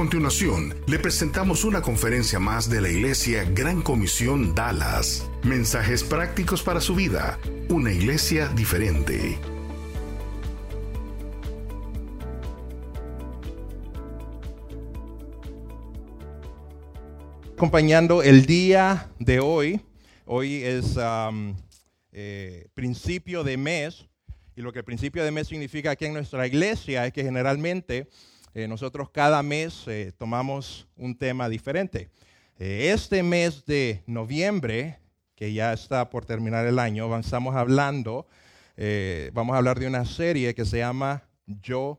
Continuación, le presentamos una conferencia más de la Iglesia Gran Comisión Dallas. Mensajes prácticos para su vida. Una iglesia diferente. acompañando el día de hoy. Hoy es um, eh, principio de mes y lo que el principio de mes significa aquí en nuestra iglesia es que generalmente eh, nosotros cada mes eh, tomamos un tema diferente. este mes de noviembre, que ya está por terminar el año, estamos hablando, vamos a hablar de una serie que se llama Yo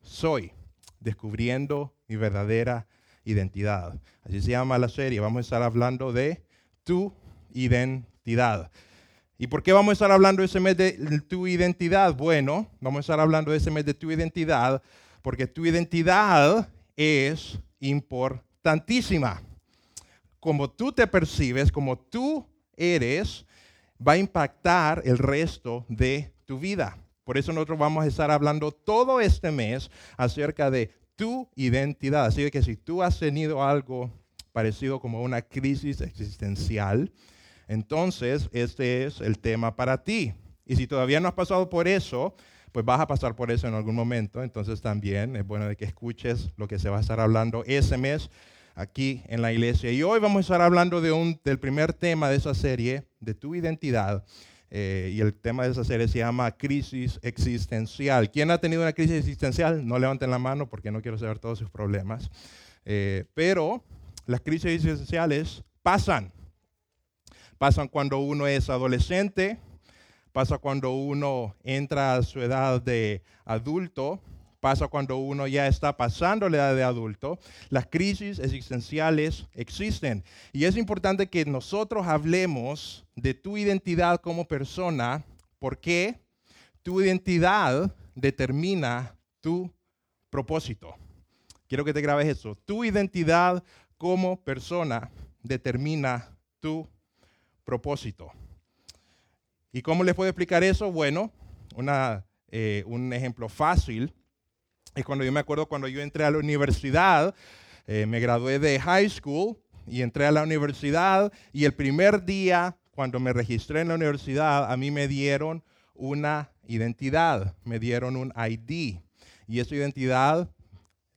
Soy, descubriendo mi verdadera identidad. Así se llama la serie. Vamos a estar hablando de tu identidad. ¿Y por qué vamos a estar hablando ese mes de tu identidad? Bueno, vamos a estar hablando ese mes de tu identidad porque tu identidad es importantísima. Como tú te percibes, como tú eres, va a impactar el resto de tu vida. Por eso nosotros vamos a estar hablando todo este mes acerca de tu identidad. Así que si tú has tenido algo parecido como una crisis existencial, entonces este es el tema para ti. Y si todavía no has pasado por eso, pues vas a pasar por eso en algún momento. Entonces también es bueno de que escuches lo que se va a estar hablando ese mes aquí en la iglesia. Y hoy vamos a estar hablando del primer tema de esa serie, de tu identidad. Eh, y el tema de esa serie se llama crisis existencial. ¿Quién ha tenido una crisis existencial? No levanten la mano porque no quiero saber todos sus problemas. Eh, pero las crisis existenciales pasan. Pasan cuando uno es adolescente, pasa cuando uno entra a su edad de adulto, pasa cuando uno ya está pasando la edad de adulto. Las crisis existenciales existen. Y es importante que nosotros hablemos de tu identidad como persona, porque tu identidad determina tu propósito. Quiero que te grabes eso. Tu identidad como persona determina tu propósito. ¿Y cómo les puedo explicar eso? Bueno, eh, un ejemplo fácil es cuando yo me acuerdo cuando yo entré a la universidad, eh, me gradué de high school y entré a la universidad y el primer día cuando me registré en la universidad a mí me dieron una identidad, me dieron un ID y esa identidad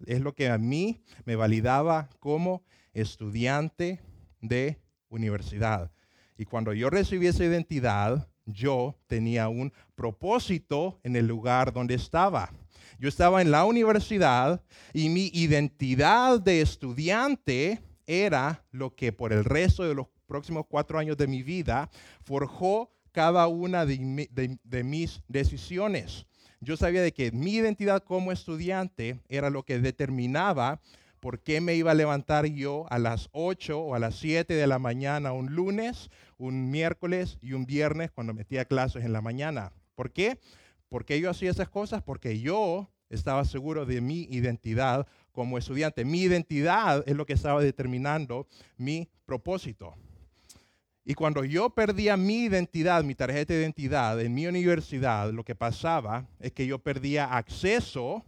es lo que a mí me validaba como estudiante de universidad. Y cuando yo recibí esa identidad, yo tenía un propósito en el lugar donde estaba. Yo estaba en la universidad y mi identidad de estudiante era lo que por el resto de los próximos cuatro años de mi vida forjó cada una de, mis decisiones. Yo sabía de que mi identidad como estudiante era lo que determinaba por qué me iba a levantar yo a las 8 o a las 7 de la mañana un lunes, un miércoles y un viernes cuando metía clases en la mañana. ¿Por qué? ¿Por qué yo hacía esas cosas? Porque yo estaba seguro de mi identidad como estudiante. Mi identidad es lo que estaba determinando mi propósito. Y cuando yo perdía mi identidad, mi tarjeta de identidad en mi universidad, lo que pasaba es que yo perdía acceso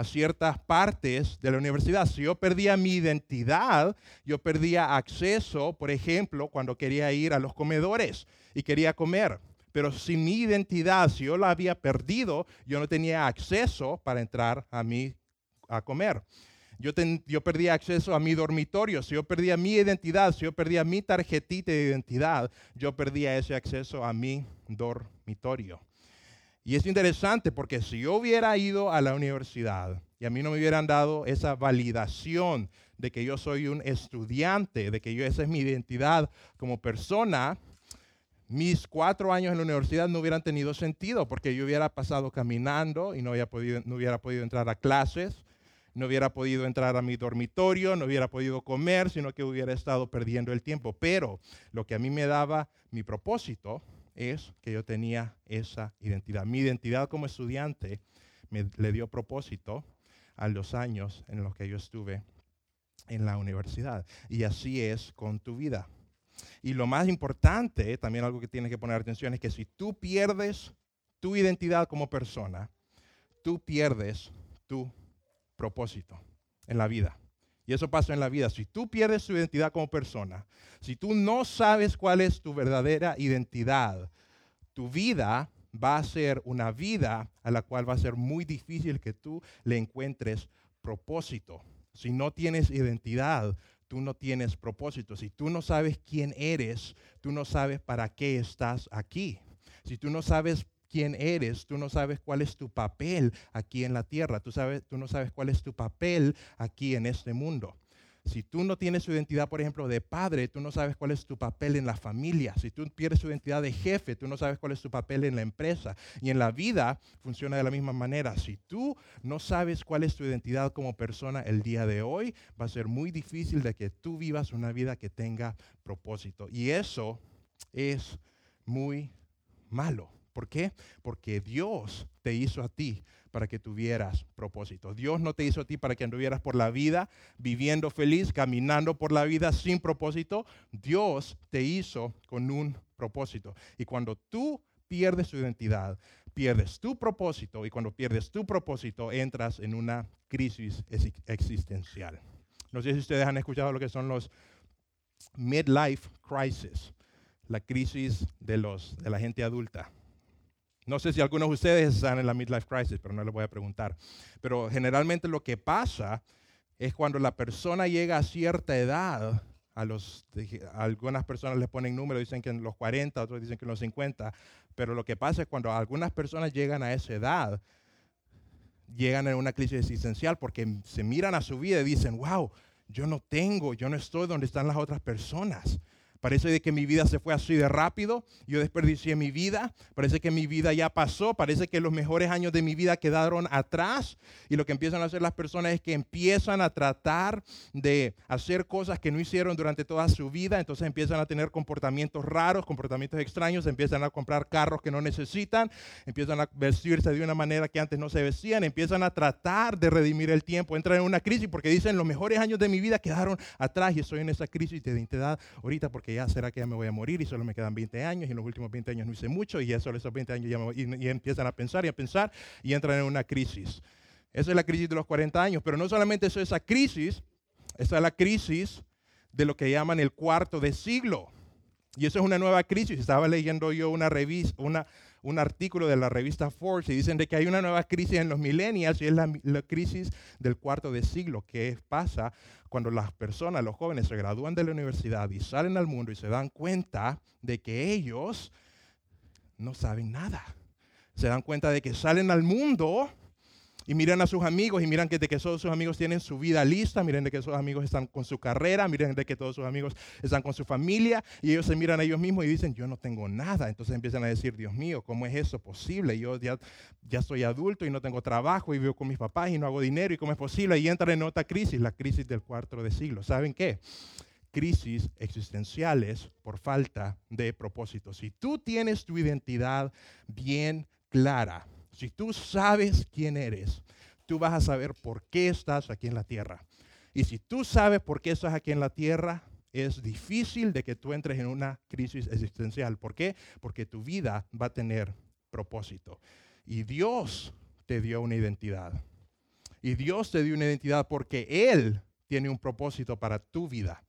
a ciertas partes de la universidad. Si yo perdía mi identidad, yo perdía acceso, por ejemplo, cuando quería ir a los comedores y quería comer. Pero si mi identidad, si yo la había perdido, yo no tenía acceso para entrar a mí a comer. Yo, yo perdía acceso a mi dormitorio, si yo perdía mi identidad, si yo perdía mi tarjetita de identidad, yo perdía ese acceso a mi dormitorio. Y es interesante porque si yo hubiera ido a la universidad y a mí no me hubieran dado esa validación de que yo soy un estudiante, de que yo esa es mi identidad como persona, mis cuatro años en la universidad no hubieran tenido sentido porque yo hubiera pasado caminando y no, no hubiera podido entrar a clases, no hubiera podido entrar a mi dormitorio, no hubiera podido comer, sino que hubiera estado perdiendo el tiempo. Pero lo que a mí me daba mi propósito es que yo tenía esa identidad. Mi identidad como estudiante me le dio propósito a los años en los que yo estuve en la universidad. Y así es con tu vida. Y lo más importante, también algo que tienes que poner atención, es que si tú pierdes tu identidad como persona, tú pierdes tu propósito en la vida. Y eso pasa en la vida. Si tú pierdes tu identidad como persona, si tú no sabes cuál es tu verdadera identidad, tu vida va a ser una vida a la cual va a ser muy difícil que tú le encuentres propósito. Si no tienes identidad, tú no tienes propósito. Si tú no sabes quién eres, tú no sabes para qué estás aquí. Si tú no sabes quién eres, tú no sabes cuál es tu papel aquí en la tierra, tú, sabes, tú no sabes cuál es tu papel aquí en este mundo. Si tú no tienes su identidad, por ejemplo, de padre, tú no sabes cuál es tu papel en la familia. Si tú pierdes tu identidad de jefe, tú no sabes cuál es tu papel en la empresa. Y en la vida funciona de la misma manera. Si tú no sabes cuál es tu identidad como persona el día de hoy, va a ser muy difícil de que tú vivas una vida que tenga propósito. Y eso es muy malo. ¿Por qué? Porque Dios te hizo a ti para que tuvieras propósito. Dios no te hizo a ti para que anduvieras por la vida viviendo feliz, caminando por la vida sin propósito. Dios te hizo con un propósito. Y cuando tú pierdes tu identidad, pierdes tu propósito y cuando pierdes tu propósito entras en una crisis existencial. No sé si ustedes han escuchado lo que son los midlife crisis, la crisis de, los, de la gente adulta. No sé si algunos de ustedes están en la midlife crisis, pero no les voy a preguntar. Pero generalmente lo que pasa es cuando la persona llega a cierta edad, a los, algunas personas les ponen números, dicen que en los 40, otros dicen que en los 50, pero lo que pasa es cuando algunas personas llegan a esa edad, llegan a una crisis existencial porque se miran a su vida y dicen, wow, yo no tengo, yo no estoy donde están las otras personas. Parece de que mi vida se fue así de rápido, yo desperdicié mi vida, parece que mi vida ya pasó, parece que los mejores años de mi vida quedaron atrás y lo que empiezan a hacer las personas es que empiezan a tratar de hacer cosas que no hicieron durante toda su vida, entonces empiezan a tener comportamientos raros, comportamientos extraños, empiezan a comprar carros que no necesitan, empiezan a vestirse de una manera que antes no se vestían, empiezan a tratar de redimir el tiempo, entran en una crisis porque dicen los mejores años de mi vida quedaron atrás y estoy en esa crisis de identidad ahorita porque ya será que ya me voy a morir y solo me quedan 20 años y en los últimos 20 años no hice mucho y ya solo esos 20 años ya y, empiezan a pensar y a pensar y entran en una crisis. Esa es la crisis de los 40 años, pero no solamente eso, esa crisis, esa es la crisis de lo que llaman el cuarto de siglo. Y eso es una nueva crisis. Estaba leyendo yo una revista, un artículo de la revista Forbes y dicen de que hay una nueva crisis en los millennials y es la, la, crisis del cuarto de siglo, que pasa cuando las personas, los jóvenes se gradúan de la universidad y salen al mundo y se dan cuenta de que ellos no saben nada. Se dan cuenta de que salen al mundo y miran a sus amigos y miran que de que todos sus amigos tienen su vida lista, miren de que sus amigos están con su carrera, miren de que todos sus amigos están con su familia y ellos se miran a ellos mismos y dicen, yo no tengo nada. Entonces empiezan a decir, Dios mío, ¿cómo es eso posible? Yo ya, ya soy adulto y no tengo trabajo y vivo con mis papás y no hago dinero y cómo es posible. Y entran en otra crisis, la crisis del cuarto de siglo. ¿Saben qué? crisis existenciales por falta de propósito. Si tú tienes tu identidad bien clara, si tú sabes quién eres, tú vas a saber por qué estás aquí en la tierra. Y si tú sabes por qué estás aquí en la tierra, es difícil de que tú entres en una crisis existencial. ¿Por qué? Porque tu vida va a tener propósito. Y Dios te dio una identidad. Y Dios te dio una identidad porque Él tiene un propósito para tu vida.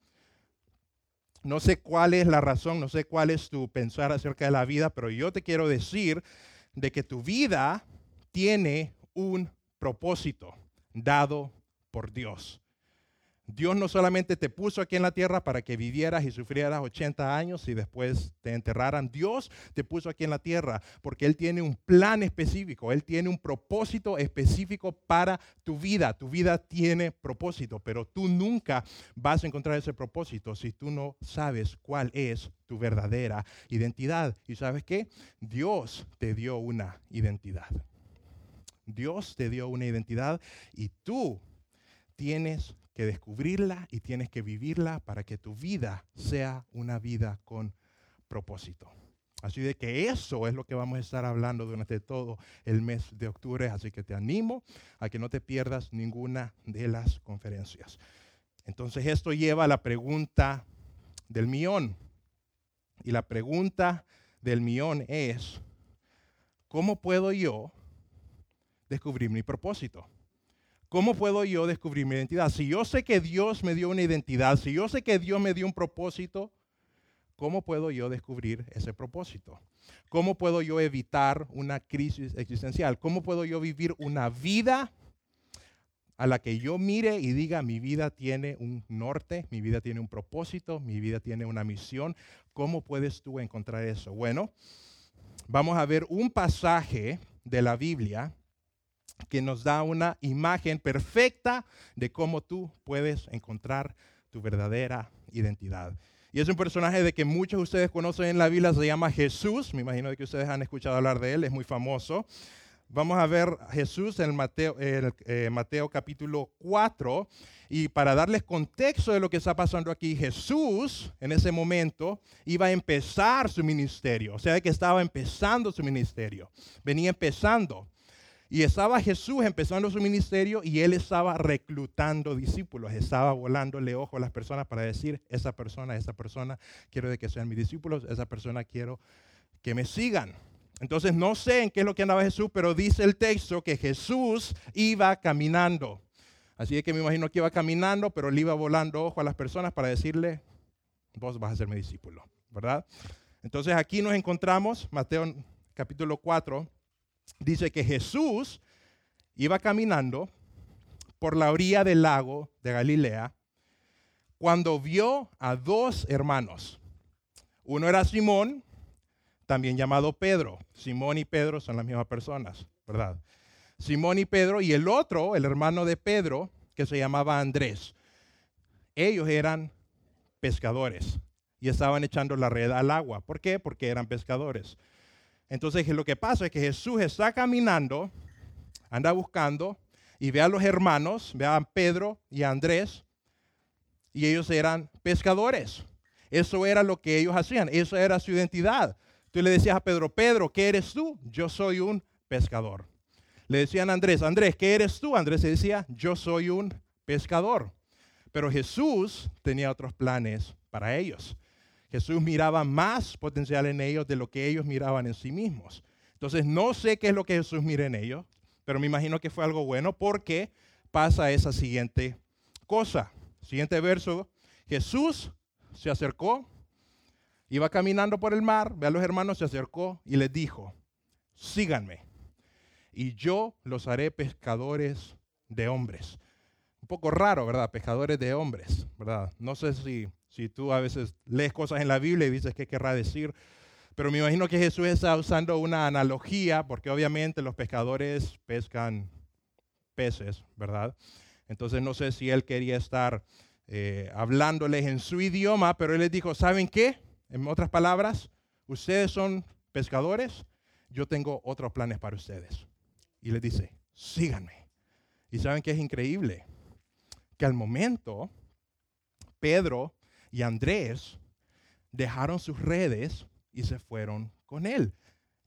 No sé cuál es la razón, no sé cuál es tu pensar acerca de la vida, pero yo te quiero decir de que tu vida tiene un propósito dado por Dios. Dios no solamente te puso aquí en la tierra para que vivieras y sufrieras 80 años y después te enterraran. Dios te puso aquí en la tierra porque Él tiene un plan específico, Él tiene un propósito específico para tu vida. Tu vida tiene propósito, pero tú nunca vas a encontrar ese propósito si tú no sabes cuál es tu verdadera identidad. ¿Y sabes qué? Dios te dio una identidad. Dios te dio una identidad y tú tienes que descubrirla y tienes que vivirla para que tu vida sea una vida con propósito. Así de que eso es lo que vamos a estar hablando durante todo el mes de octubre. Así que te animo a que no te pierdas ninguna de las conferencias. Entonces esto lleva a la pregunta del millón. Y la pregunta del millón es, ¿cómo puedo yo descubrir mi propósito? ¿Cómo puedo yo descubrir mi identidad? Si yo sé que Dios me dio una identidad, si yo sé que Dios me dio un propósito, ¿cómo puedo yo descubrir ese propósito? ¿Cómo puedo yo evitar una crisis existencial? ¿Cómo puedo yo vivir una vida a la que yo mire y diga, mi vida tiene un norte, mi vida tiene un propósito, mi vida tiene una misión. ¿Cómo puedes tú encontrar eso? Bueno, vamos a ver un pasaje de la Biblia que nos da una imagen perfecta de cómo tú puedes encontrar tu verdadera identidad. Y es un personaje de que muchos de ustedes conocen en la Biblia, se llama Jesús. Me imagino que ustedes han escuchado hablar de él, es muy famoso. Vamos a ver Jesús en Mateo, eh, Mateo capítulo 4. Y para darles contexto de lo que está pasando aquí, Jesús en ese momento iba a empezar su ministerio. O sea, que estaba empezando su ministerio. Venía empezando. Y estaba Jesús empezando su ministerio y él estaba reclutando discípulos, estaba volándole ojo a las personas para decir, esa persona, esa persona, quiero que sean mis discípulos, esa persona quiero que me sigan. Entonces no sé en qué es lo que andaba Jesús, pero dice el texto que Jesús iba caminando. Así que me imagino que iba caminando, pero le iba volando ojo a las personas para decirle, vos vas a ser mi discípulo, ¿verdad? Entonces aquí nos encontramos, Mateo capítulo 4, dice que Jesús iba caminando por la orilla del lago de Galilea cuando vio a dos hermanos. Uno era Simón, también llamado Pedro. Simón y Pedro son las mismas personas, ¿verdad? Simón y Pedro y el otro, el hermano de Pedro, que se llamaba Andrés. Ellos eran pescadores y estaban echando la red al agua. ¿Por qué? Porque eran pescadores. Entonces lo que pasa es que Jesús está caminando, anda buscando y ve a los hermanos, ve a Pedro y a Andrés, y ellos eran pescadores. Eso era lo que ellos hacían, eso era su identidad. Tú le decías a Pedro, Pedro, ¿qué eres tú? Yo soy un pescador. Le decían a Andrés, Andrés, ¿qué eres tú? Andrés decía, yo soy un pescador. Pero Jesús tenía otros planes para ellos. Jesús miraba más potencial en ellos de lo que ellos miraban en sí mismos. Entonces, no sé qué es lo que Jesús mira en ellos, pero me imagino que fue algo bueno porque pasa esa siguiente cosa. Siguiente verso, Jesús se acercó Iba caminando por el mar, ve a los hermanos, se acercó y les dijo, síganme, y yo los haré pescadores de hombres. Un poco raro, ¿verdad? Pescadores de hombres, ¿verdad? No sé si, si tú a veces lees cosas en la Biblia y dices qué querrá decir, pero me imagino que Jesús está usando una analogía, porque obviamente los pescadores pescan peces, ¿verdad? Entonces no sé si él quería estar eh, hablándoles en su idioma, pero él les dijo, ¿saben qué? En otras palabras, ustedes son pescadores, yo tengo otros planes para ustedes. Y les dice, síganme. Y saben que es increíble, que al momento Pedro y Andrés dejaron sus redes y se fueron con él.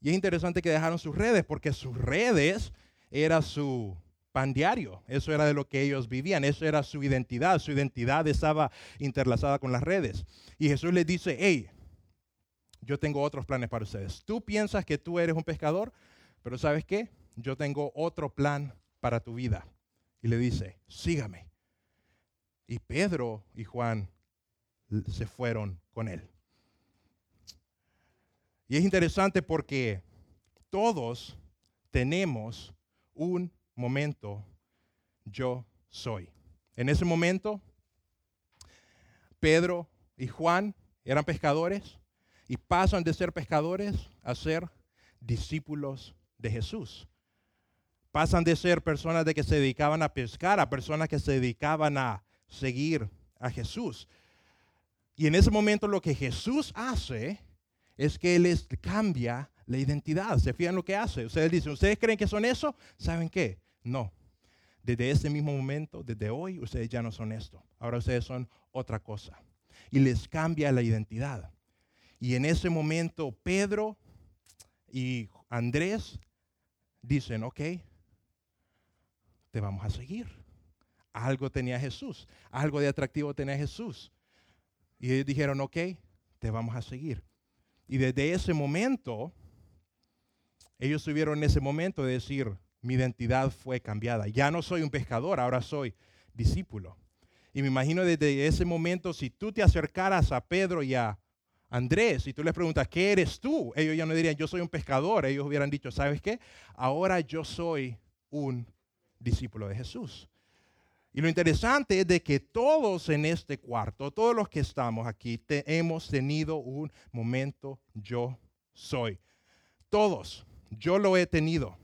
Y es interesante que dejaron sus redes porque sus redes era su pan diario. Eso era de lo que ellos vivían, eso era su identidad. Su identidad estaba interlazada con las redes. Y Jesús les dice, hey, yo tengo otros planes para ustedes. Tú piensas que tú eres un pescador, pero ¿sabes qué? Yo tengo otro plan para tu vida. Y le dice, sígame. Y Pedro y Juan se fueron con él. Y es interesante porque todos tenemos un momento yo soy. En ese momento, Pedro y Juan eran pescadores y pasan de ser pescadores a ser discípulos de Jesús. Pasan de ser personas de que se dedicaban a pescar a personas que se dedicaban a seguir a Jesús. Y en ese momento lo que Jesús hace es que les cambia la identidad. ¿Se fijan lo que hace? Ustedes dicen, ¿ustedes creen que son eso? ¿Saben qué? No. Desde ese mismo momento, desde hoy, ustedes ya no son esto. Ahora ustedes son otra cosa. Y les cambia la identidad. Y en ese momento Pedro y Andrés dicen, ok, te vamos a seguir. Algo tenía Jesús, algo de atractivo tenía Jesús. Y ellos dijeron, ok, te vamos a seguir. Y desde ese momento, ellos tuvieron ese momento de decir, mi identidad fue cambiada. Ya no soy un pescador, ahora soy discípulo. Y me imagino desde ese momento, si tú te acercaras a Pedro y a Andrés, y tú les preguntas, ¿qué eres tú? Ellos ya no dirían, yo soy un pescador. Ellos hubieran dicho, ¿sabes qué? Ahora yo soy un discípulo de Jesús. Y lo interesante es de que todos en este cuarto, todos los que estamos aquí, hemos tenido un momento yo soy. Todos, yo lo he tenido.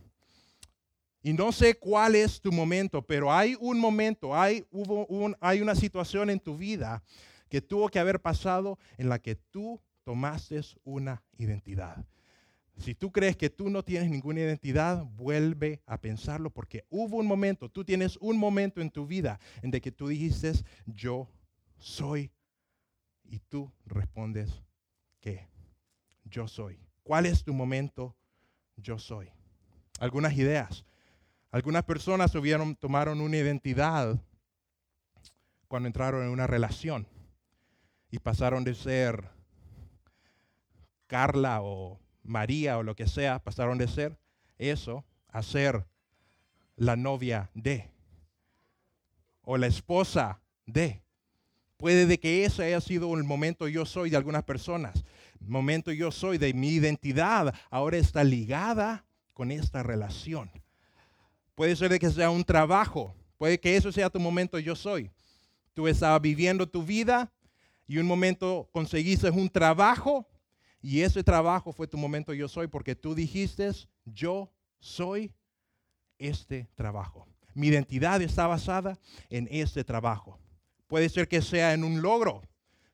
Y no sé cuál es tu momento, pero hay un momento, hay, hubo hay una situación en tu vida que tuvo que haber pasado en la que tú tomaste una identidad. Si tú crees que tú no tienes ninguna identidad, vuelve a pensarlo porque hubo un momento, tú tienes un momento en tu vida en de que tú dijiste, yo soy. Y tú respondes, ¿qué? Yo soy. ¿Cuál es tu momento? Yo soy. Algunas ideas. Algunas personas tuvieron, tomaron una identidad cuando entraron en una relación y pasaron de ser Carla o María o lo que sea, pasaron de ser eso a ser la novia de o la esposa de. Puede de que ese haya sido el momento yo soy de algunas personas. momento yo soy de mi identidad ahora está ligada con esta relación. Puede ser de que sea un trabajo. Puede que eso sea tu momento yo soy. Tú estabas viviendo tu vida y un momento conseguiste un trabajo y ese trabajo fue tu momento yo soy porque tú dijiste, yo soy este trabajo. Mi identidad está basada en este trabajo. Puede ser que sea en un logro.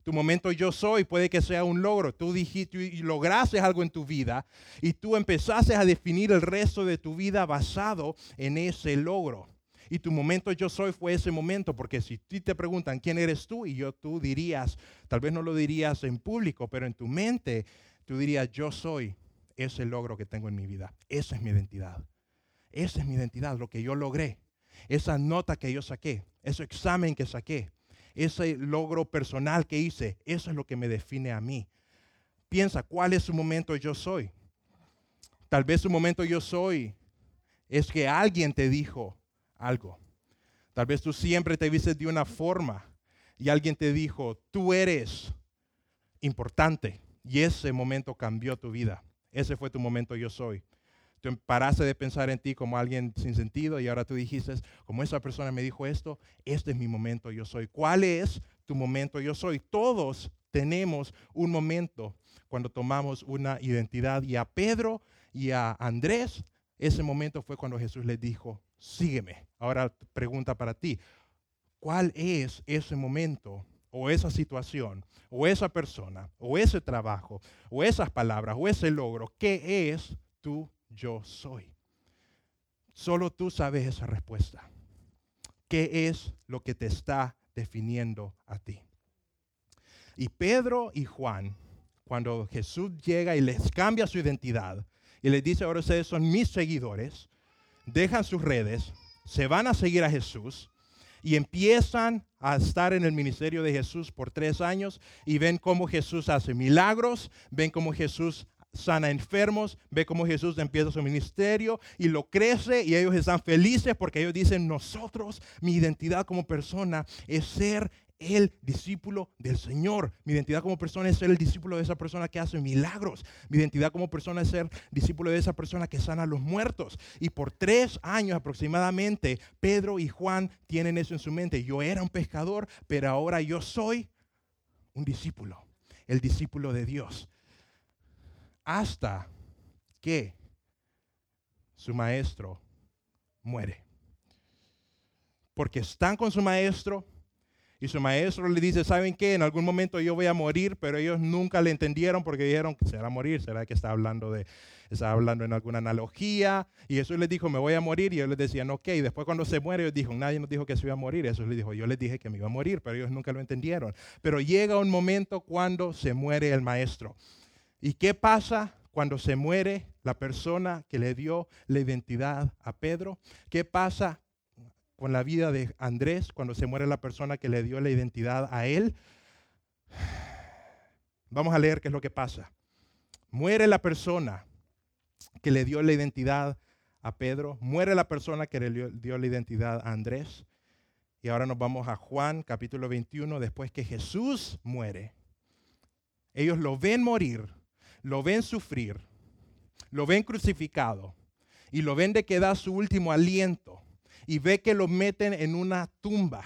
Tu momento yo soy puede que sea un logro. Tú dijiste y lograste algo en tu vida y tú empezaste a definir el resto de tu vida basado en ese logro. Y tu momento yo soy fue ese momento, porque si te preguntan quién eres tú, y yo tú dirías, tal vez no lo dirías en público, pero en tu mente tú dirías, yo soy ese logro que tengo en mi vida. Esa es mi identidad. Esa es mi identidad, lo que yo logré. Esa nota que yo saqué, ese examen que saqué, ese logro personal que hice, eso es lo que me define a mí. Piensa, ¿cuál es su momento yo soy? Tal vez su momento yo soy es que alguien te dijo, algo. Tal vez tú siempre te vistes de una forma y alguien te dijo, tú eres importante. Y ese momento cambió tu vida. Ese fue tu momento yo soy. Tú paraste de pensar en ti como alguien sin sentido y ahora tú dijiste, como esa persona me dijo esto, este es mi momento yo soy. ¿Cuál es tu momento yo soy? Todos tenemos un momento cuando tomamos una identidad. Y a Pedro y a Andrés, ese momento fue cuando Jesús les dijo, sígueme. Ahora pregunta para ti, ¿cuál es ese momento o esa situación o esa persona o ese trabajo o esas palabras o ese logro? ¿Qué es tu yo soy? Solo tú sabes esa respuesta. ¿Qué es lo que te está definiendo a ti? Y Pedro y Juan, cuando Jesús llega y les cambia su identidad y les dice, ahora ustedes son mis seguidores, dejan sus redes, se van a seguir a Jesús y empiezan a estar en el ministerio de Jesús por tres años y ven cómo Jesús hace milagros, ven cómo Jesús sana enfermos, ve cómo Jesús empieza su ministerio y lo crece y ellos están felices porque ellos dicen, nosotros, mi identidad como persona es ser el discípulo del Señor. Mi identidad como persona es ser el discípulo de esa persona que hace milagros. Mi identidad como persona es ser discípulo de esa persona que sana a los muertos. Y por tres años aproximadamente, Pedro y Juan tienen eso en su mente. Yo era un pescador, pero ahora yo soy un discípulo, el discípulo de Dios. Hasta que su maestro muere. Porque están con su maestro, Y su maestro le dice, ¿saben qué? En algún momento yo voy a morir, pero ellos nunca le entendieron porque dijeron, será morir, será que está hablando de, está hablando en alguna analogía. Y Jesús les dijo, me voy a morir. Y ellos les decían, ok. Y después cuando se muere, ellos dijeron, nadie nos dijo que se iba a morir. Jesús les dijo, yo les dije que me iba a morir, pero ellos nunca lo entendieron. Pero llega un momento cuando se muere el maestro. ¿Y qué pasa cuando se muere la persona que le dio la identidad a Pedro? ¿Qué pasa con la vida de Andrés cuando se muere la persona que le dio la identidad a él? Vamos a leer qué es lo que pasa. Muere la persona que le dio la identidad a Pedro, muere la persona que le dio la identidad a Andrés. Y ahora nos vamos a Juan capítulo 21, después que Jesús muere. Ellos lo ven morir, lo ven sufrir, lo ven crucificado y lo ven de que da su último aliento y ve que lo meten en una tumba.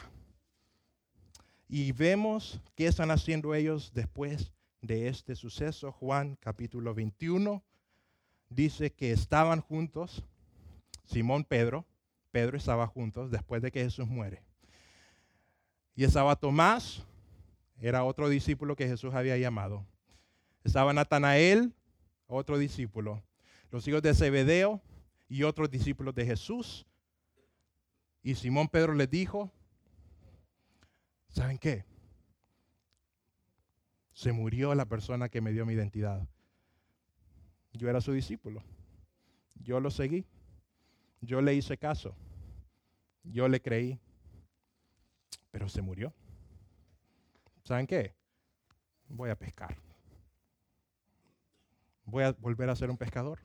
Y vemos qué están haciendo ellos después de este suceso. Juan capítulo 21 dice que estaban juntos, Simón Pedro, Pedro estaba juntos después de que Jesús muere. Y estaba Tomás, era otro discípulo que Jesús había llamado. Estaba Natanael, otro discípulo. Los hijos de Zebedeo y otros discípulos de Jesús. Y Simón Pedro les dijo, ¿saben qué? Se murió la persona que me dio mi identidad. Yo era su discípulo. Yo lo seguí. Yo le hice caso. Yo le creí. Pero se murió. ¿Saben qué? Voy a pescar. Voy a volver a ser un pescador.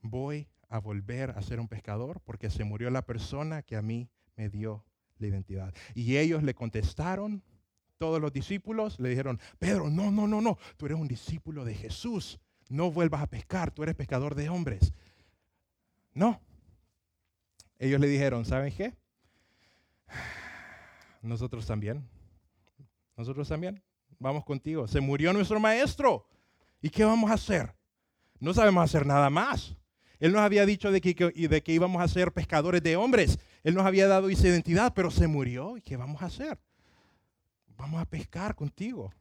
Voy a volver a ser un pescador porque se murió la persona que a mí me dio la identidad. Y ellos le contestaron, todos los discípulos le dijeron, Pedro, no, no, no, no, tú eres un discípulo de Jesús, no vuelvas a pescar, tú eres pescador de hombres. No. Ellos le dijeron, ¿saben qué? Nosotros también. Nosotros también. Vamos contigo. Se murió nuestro maestro. ¿Y qué vamos a hacer? No sabemos hacer nada más. Él nos había dicho de que, de que íbamos a ser pescadores de hombres. Él nos había dado esa identidad, pero se murió. ¿Y qué vamos a hacer? Vamos a pescar contigo.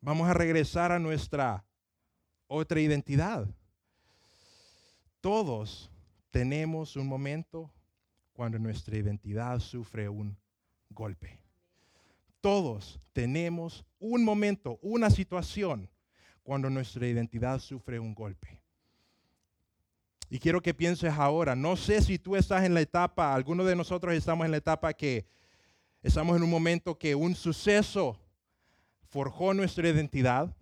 Vamos a regresar a nuestra otra identidad. Todos tenemos un momento cuando nuestra identidad sufre un golpe. Todos tenemos un momento, una situación cuando nuestra identidad sufre un golpe. Y quiero que pienses ahora, no sé si tú estás en la etapa, algunos de nosotros estamos en la etapa que estamos en un momento que un suceso forjó nuestra identidad,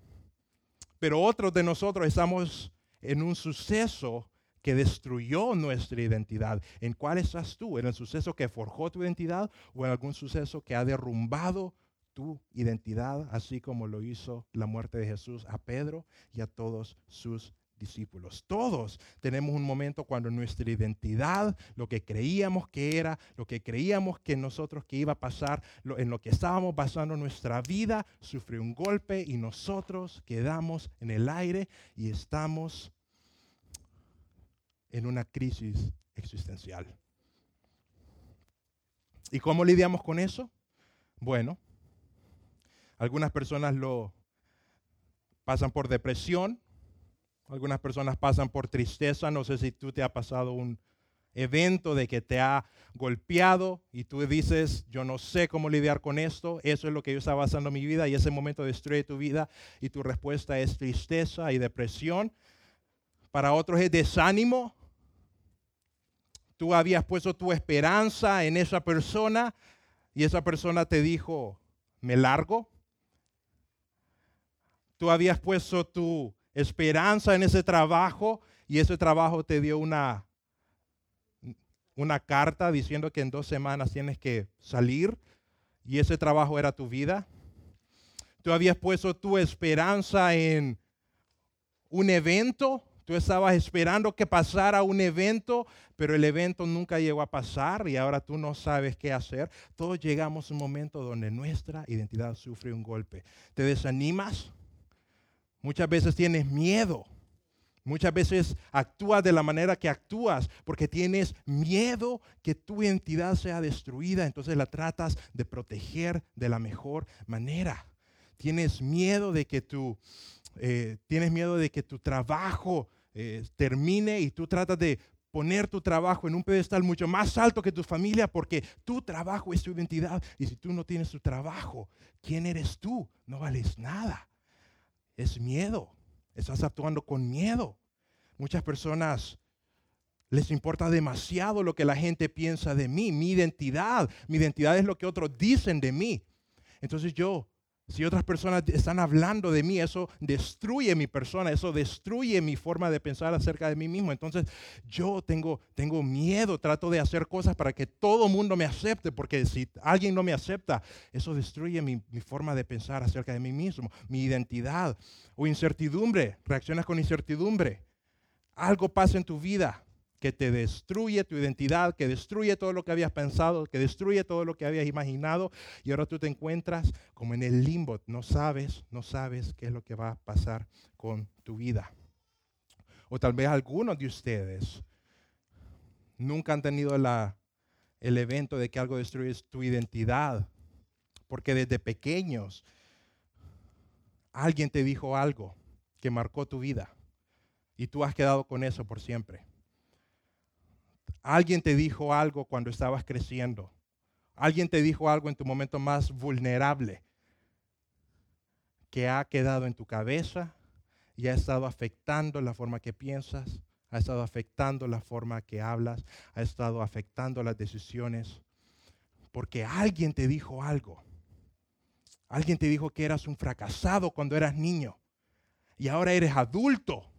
pero otros de nosotros estamos en un suceso que destruyó nuestra identidad. ¿En cuál estás tú? ¿En el suceso que forjó tu identidad o en algún suceso que ha derrumbado tu identidad, así como lo hizo la muerte de Jesús a Pedro y a todos sus discípulos. Todos tenemos un momento cuando nuestra identidad, lo que creíamos que era, lo que creíamos que nosotros que iba a pasar, en lo que estábamos basando nuestra vida, sufrió un golpe y nosotros quedamos en el aire y estamos en una crisis existencial. ¿Y cómo lidiamos con eso? Bueno, algunas personas lo pasan por depresión, algunas personas pasan por tristeza. No sé si tú te ha pasado un evento de que te ha golpeado y tú dices, yo no sé cómo lidiar con esto. Eso es lo que yo estaba pasando en mi vida y ese momento destruye tu vida y tu respuesta es tristeza y depresión. Para otros es desánimo. Tú habías puesto tu esperanza en esa persona y esa persona te dijo, me largo. Tú habías puesto tu esperanza en ese trabajo y ese trabajo te dio una, una carta diciendo que en dos semanas tienes que salir y ese trabajo era tu vida. Tú habías puesto tu esperanza en un evento, tú estabas esperando que pasara un evento, pero el evento nunca llegó a pasar y ahora tú no sabes qué hacer. Todos llegamos a un momento donde nuestra identidad sufre un golpe. ¿Te desanimas? Muchas veces tienes miedo Muchas veces actúas de la manera que actúas porque tienes miedo que tu identidad sea destruida, entonces la tratas de proteger de la mejor manera. Tienes miedo de que tu, eh, tienes miedo de que tu trabajo eh, termine y tú tratas de poner tu trabajo en un pedestal mucho más alto que tu familia porque tu trabajo es tu identidad. Y si tú no tienes tu trabajo, ¿quién eres tú? No vales nada. Es miedo. Estás actuando con miedo. Muchas personas les importa demasiado lo que la gente piensa de mí, mi identidad. Mi identidad es lo que otros dicen de mí. Entonces yo si otras personas están hablando de mí, eso destruye mi persona, eso destruye mi forma de pensar acerca de mí mismo. Entonces yo tengo, tengo miedo, trato de hacer cosas para que todo el mundo me acepte, porque si alguien no me acepta, eso destruye mi, mi forma de pensar acerca de mí mismo, mi identidad. O incertidumbre, reaccionas con incertidumbre. Algo pasa en tu vida, que te destruye tu identidad, que destruye todo lo que habías pensado, que destruye todo lo que habías imaginado y ahora tú te encuentras como en el limbo, no sabes, no sabes qué es lo que va a pasar con tu vida. O tal vez algunos de ustedes nunca han tenido el evento de que algo destruye tu identidad, porque desde pequeños alguien te dijo algo que marcó tu vida y tú has quedado con eso por siempre. Alguien te dijo algo cuando estabas creciendo. Alguien te dijo algo en tu momento más vulnerable que ha quedado en tu cabeza y ha estado afectando la forma que piensas, ha estado afectando la forma que hablas, ha estado afectando las decisiones. Porque alguien te dijo algo. Alguien te dijo que eras un fracasado cuando eras niño y ahora eres adulto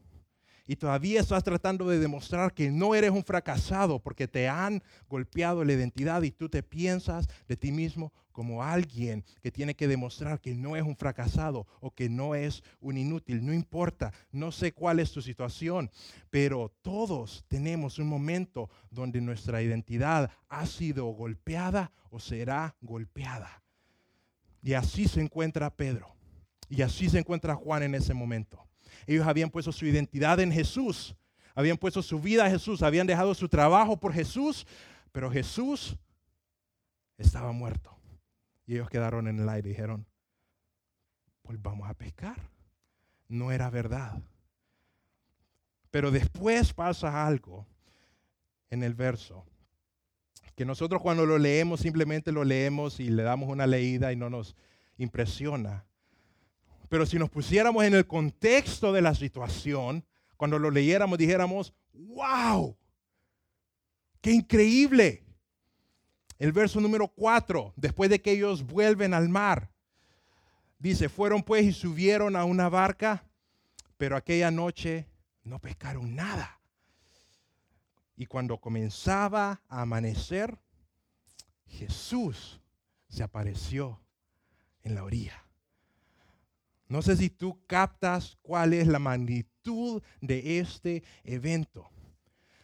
y todavía estás tratando de demostrar que no eres un fracasado porque te han golpeado la identidad y tú te piensas de ti mismo como alguien que tiene que demostrar que no es un fracasado o que no es un inútil. No importa, no sé cuál es tu situación, pero todos tenemos un momento donde nuestra identidad ha sido golpeada o será golpeada. Y así se encuentra Pedro. Y así se encuentra Juan en ese momento. Ellos habían puesto su identidad en Jesús, habían puesto su vida a Jesús, habían dejado su trabajo por Jesús, pero Jesús estaba muerto. Y ellos quedaron en el aire y dijeron, pues vamos a pescar. No era verdad. Pero después pasa algo en el verso, que nosotros cuando lo leemos simplemente lo leemos y le damos una leída y no nos impresiona. Pero si nos pusiéramos en el contexto de la situación, cuando lo leyéramos dijéramos, wow, qué increíble. El verso número 4, después de que ellos vuelven al mar, dice, fueron pues y subieron a una barca, pero aquella noche no pescaron nada. Y cuando comenzaba a amanecer, Jesús se apareció en la orilla. No sé si tú captas cuál es la magnitud de este evento,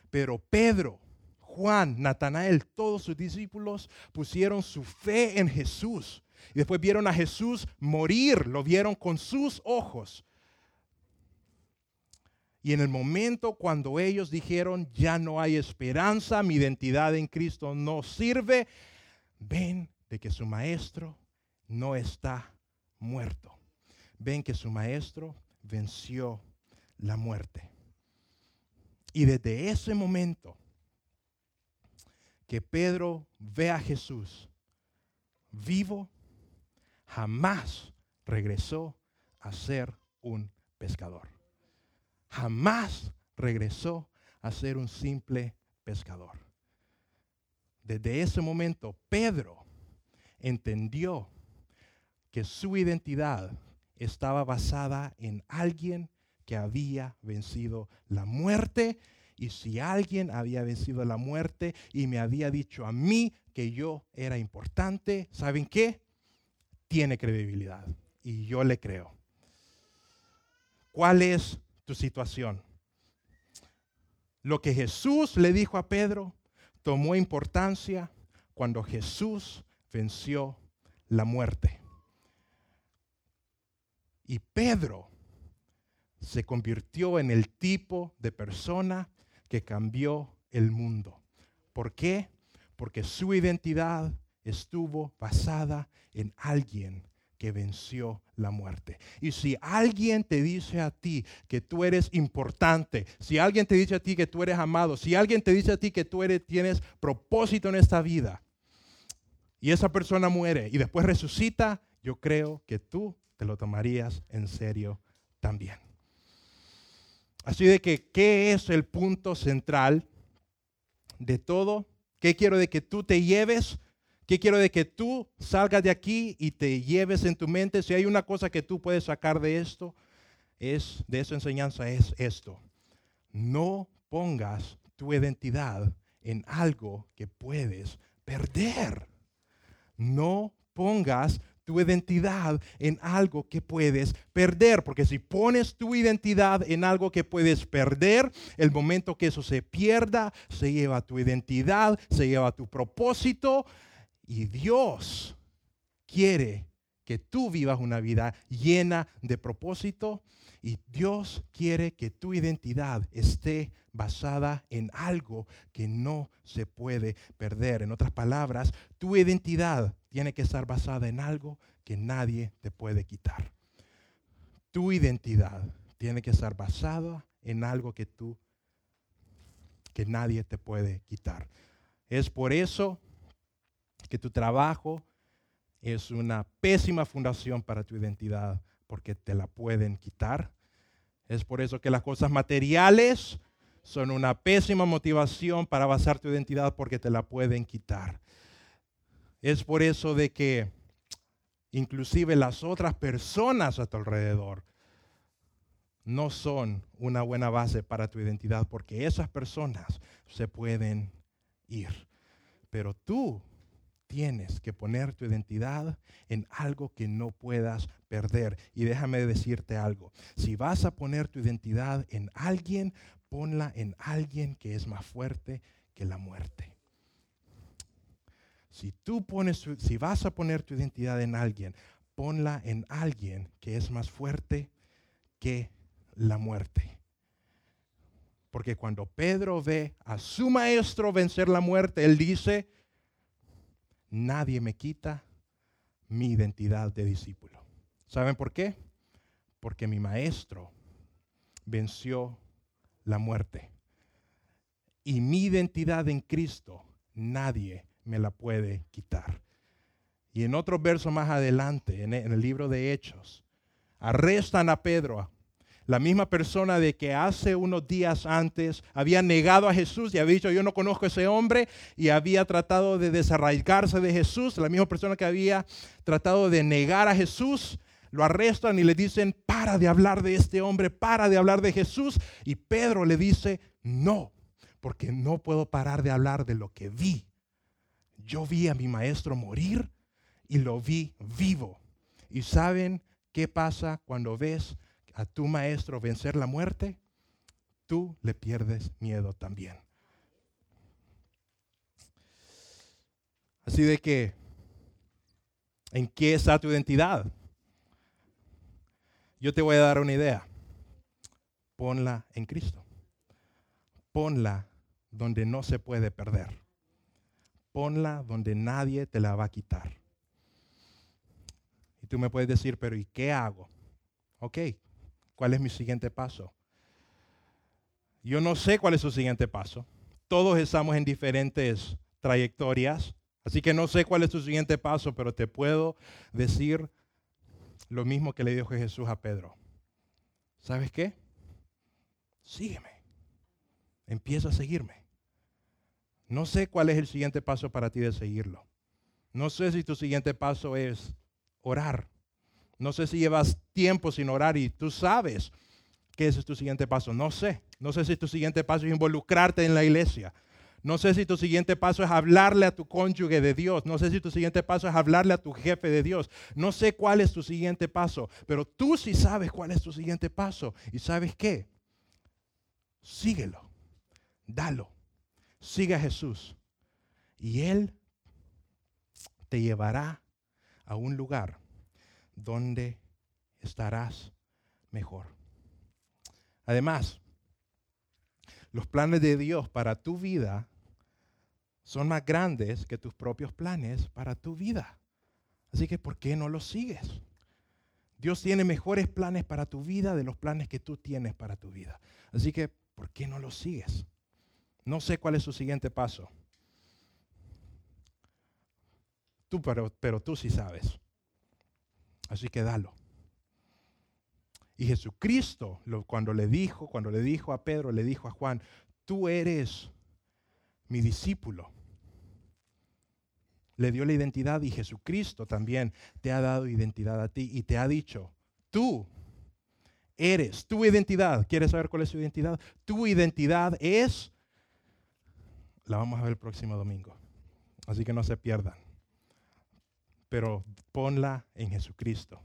pero Pedro, Juan, Natanael, todos sus discípulos pusieron su fe en Jesús. Y después vieron a Jesús morir, lo vieron con sus ojos. Y en el momento cuando ellos dijeron, ya no hay esperanza, mi identidad en Cristo no sirve, ven de que su maestro no está muerto ven que su maestro venció la muerte. Y desde ese momento que Pedro ve a Jesús vivo, jamás regresó a ser un pescador. Jamás regresó a ser un simple pescador. Desde ese momento, Pedro entendió que su identidad estaba basada en alguien que había vencido la muerte. Y si alguien había vencido la muerte y me había dicho a mí que yo era importante, ¿saben qué? Tiene credibilidad. Y yo le creo. ¿Cuál es tu situación? Lo que Jesús le dijo a Pedro tomó importancia cuando Jesús venció la muerte. Y Pedro se convirtió en el tipo de persona que cambió el mundo. ¿Por qué? Porque su identidad estuvo basada en alguien que venció la muerte. Y si alguien te dice a ti que tú eres importante, si alguien te dice a ti que tú eres amado, si alguien te dice a ti que tú eres, tienes propósito en esta vida, y esa persona muere y después resucita, yo creo que tú te lo tomarías en serio también. Así de que, ¿qué es el punto central de todo? ¿Qué quiero de que tú te lleves? ¿Qué quiero de que tú salgas de aquí y te lleves en tu mente? Si hay una cosa que tú puedes sacar de esto, es de esa enseñanza es esto. No pongas tu identidad en algo que puedes perder. No pongas tu identidad en algo que puedes perder. Porque si pones tu identidad en algo que puedes perder, el momento que eso se pierda, se lleva tu identidad, se lleva tu propósito. Y Dios quiere que tú vivas una vida llena de propósito. Y Dios quiere que tu identidad esté basada en algo que no se puede perder. En otras palabras, tu identidad tiene que estar basada en algo que nadie te puede quitar. Tu identidad tiene que estar basada en algo que tú que nadie te puede quitar. Es por eso que tu trabajo es una pésima fundación para tu identidad, porque te la pueden quitar. Es por eso que las cosas materiales son una pésima motivación para basar tu identidad porque te la pueden quitar. Es por eso de que inclusive las otras personas a tu alrededor no son una buena base para tu identidad porque esas personas se pueden ir. Pero tú tienes que poner tu identidad en algo que no puedas perder. Y déjame decirte algo, si vas a poner tu identidad en alguien, ponla en alguien que es más fuerte que la muerte. Si tú pones, si vas a poner tu identidad en alguien, ponla en alguien que es más fuerte que la muerte. Porque cuando Pedro ve a su maestro vencer la muerte, él dice, nadie me quita mi identidad de discípulo. ¿Saben por qué? Porque mi maestro venció la muerte. Y mi identidad en Cristo nadie me la puede quitar. Y en otro verso más adelante, en el libro de Hechos, arrestan a Pedro, la misma persona de que hace unos días antes había negado a Jesús y había dicho, yo no conozco a ese hombre, y había tratado de desarraigarse de Jesús, la misma persona que había tratado de negar a Jesús, lo arrestan y le dicen, para de hablar de este hombre, para de hablar de Jesús. Y Pedro le dice, no, porque no puedo parar de hablar de lo que vi. Yo vi a mi maestro morir y lo vi vivo. ¿Y saben qué pasa cuando ves a tu maestro vencer la muerte? Tú le pierdes miedo también. Así de que, ¿en qué está tu identidad? Yo te voy a dar una idea. Ponla en Cristo. Ponla donde no se puede perder. Ponla donde nadie te la va a quitar. Y tú me puedes decir, pero ¿y qué hago? Ok, ¿cuál es mi siguiente paso? Yo no sé cuál es su siguiente paso. Todos estamos en diferentes trayectorias, así que no sé cuál es tu siguiente paso, pero te puedo decir lo mismo que le dijo Jesús a Pedro. ¿Sabes qué? Sígueme. Empieza a seguirme. No sé cuál es el siguiente paso para ti de seguirlo. No sé si tu siguiente paso es orar. No sé si llevas tiempo sin orar y tú sabes que ese es tu siguiente paso. No sé. No sé si tu siguiente paso es involucrarte en la iglesia. No sé si tu siguiente paso es hablarle a tu cónyuge de Dios. No sé si tu siguiente paso es hablarle a tu jefe de Dios. No sé cuál es tu siguiente paso, pero tú sí sabes cuál es tu siguiente paso. ¿Y sabes qué? Síguelo. Dalo. Sigue a Jesús. Y Él te llevará a un lugar donde estarás mejor. Además, los planes de Dios para tu vida son más grandes que tus propios planes para tu vida. Así que, ¿por qué no los sigues? Dios tiene mejores planes para tu vida de los planes que tú tienes para tu vida. Así que, ¿por qué no los sigues? No sé cuál es su siguiente paso. Tú, pero, pero tú sí sabes. Así que dalo. Y Jesucristo, cuando le dijo, cuando le dijo a Pedro, le dijo a Juan, tú eres mi discípulo. Le dio la identidad y Jesucristo también te ha dado identidad a ti y te ha dicho, tú eres, tu identidad, ¿quieres saber cuál es su identidad? Tu identidad es, la vamos a ver el próximo domingo, así que no se pierdan, pero ponla en Jesucristo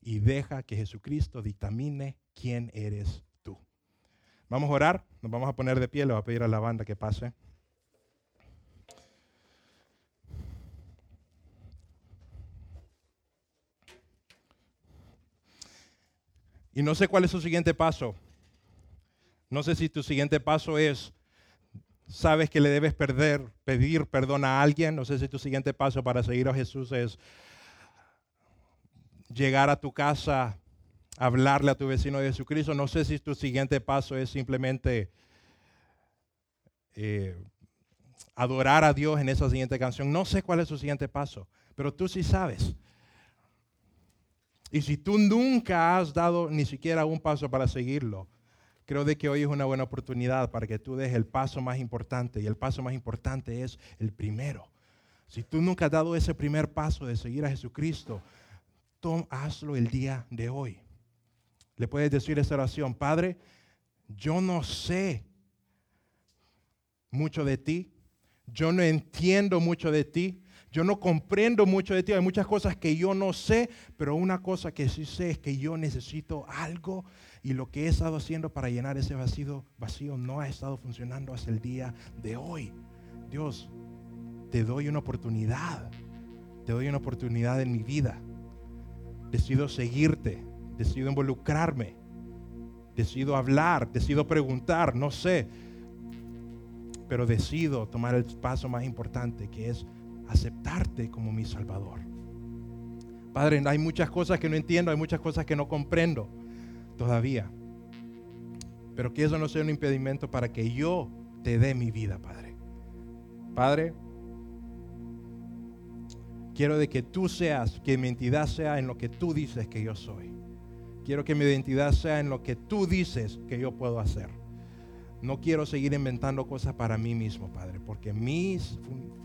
y deja que Jesucristo dictamine quién eres tú. Vamos a orar, nos vamos a poner de pie, le voy a pedir a la banda que pase. Y no sé cuál es su siguiente paso. No sé si tu siguiente paso es, sabes que le debes perder, pedir perdón a alguien. No sé si tu siguiente paso para seguir a Jesús es llegar a tu casa, hablarle a tu vecino de Jesucristo. No sé si tu siguiente paso es simplemente eh, adorar a Dios en esa siguiente canción. No sé cuál es su siguiente paso, pero tú sí sabes. Y si tú nunca has dado ni siquiera un paso para seguirlo, creo de que hoy es una buena oportunidad para que tú des el paso más importante. Y el paso más importante es el primero. Si tú nunca has dado ese primer paso de seguir a Jesucristo, hazlo el día de hoy. Le puedes decir esta oración, Padre, yo no sé mucho de ti, yo no entiendo mucho de ti, yo no comprendo mucho de ti, hay muchas cosas que yo no sé, pero una cosa que sí sé es que yo necesito algo y lo que he estado haciendo para llenar ese vacío, vacío no ha estado funcionando hasta el día de hoy. Dios, te doy una oportunidad, te doy una oportunidad en mi vida decido seguirte, decido involucrarme, decido hablar, decido preguntar, no sé, pero decido tomar el paso más importante que es aceptarte como mi Salvador. Padre, hay muchas cosas que no entiendo, hay muchas cosas que no comprendo todavía, pero que eso no sea un impedimento para que yo te dé mi vida, Padre. Padre, Quiero de que tú seas, que mi identidad sea en lo que tú dices que yo soy. Quiero que mi identidad sea en lo que tú dices que yo puedo hacer. No quiero seguir inventando cosas para mí mismo, Padre, porque mis,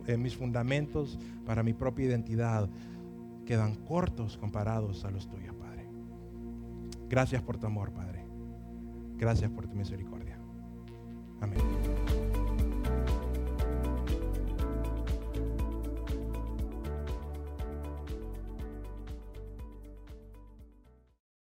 eh, mis fundamentos para mi propia identidad quedan cortos comparados a los tuyos. Gracias por tu amor, Padre. Gracias por tu misericordia. Amén.